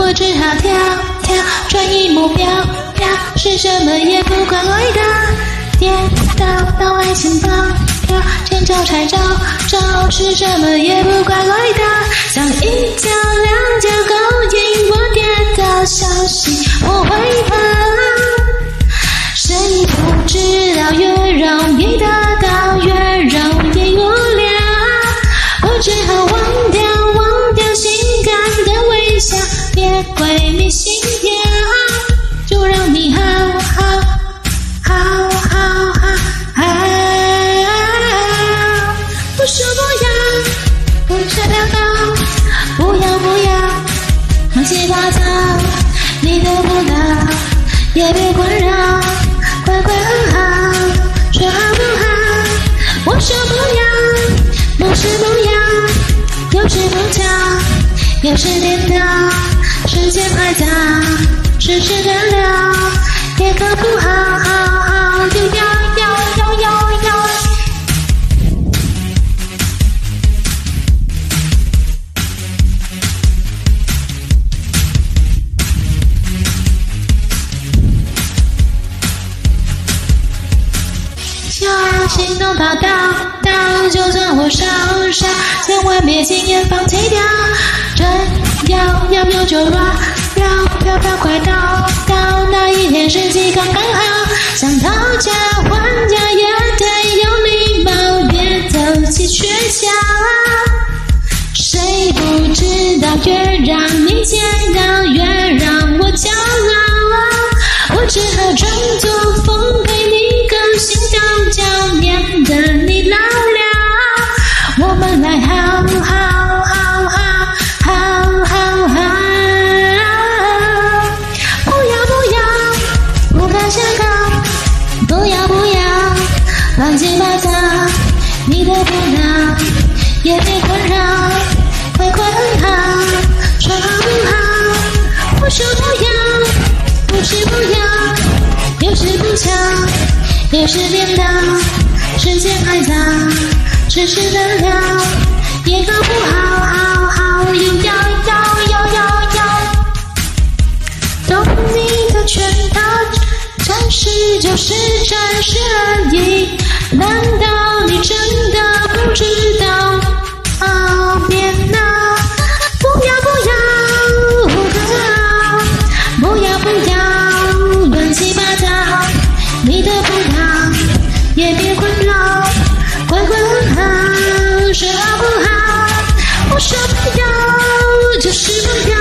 我只好跳跳，转移目标标，是什么也不管回答，跌倒到爱情跑跳，见招拆招招，是什么也不管回答，想一脚两脚勾引我跌倒，小心我会也别困扰，乖乖很好，说好不好？我说不要，不是不要，有时不巧，有时颠倒。时间太早，迟迟的聊，也搞不好好好丢掉心动到到到，就算我受伤，千万别轻言放弃掉。真。要要要就乱要飘飘，快到到那一天时机刚刚好，想讨价还价也得有礼貌，别走起缺角。谁不知道越让你见到越让我骄傲，我只好装作乱七八糟，你的不到，也别困扰，快快很好，说好不好？我说不要，不是不要，有时不巧，有时颠倒，时间还早，迟迟的聊，也搞不好，好好又要要要要要，懂你的圈套，暂时就是暂时而已。难道你真的不知道？别闹！不要不要，不可靠！不要不要，乱七八糟！你的不要，也别困扰，乖乖很好，说好不好？我说不要，就是不要，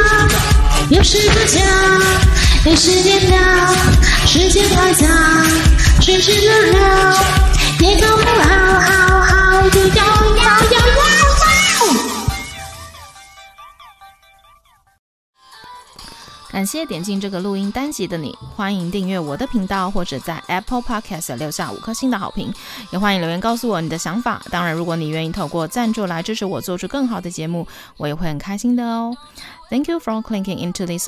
有时不讲，有时颠倒，时间太早，迟迟的聊。也搞不好，好好就要要要要！感谢点进这个录音单集的你，欢迎订阅我的频道，或者在 Apple Podcast 留下五颗星的好评，也欢迎留言告诉我你的想法。当然，如果你愿意透过赞助来支持我做出更好的节目，我也会很开心的哦。Thank you for clicking into this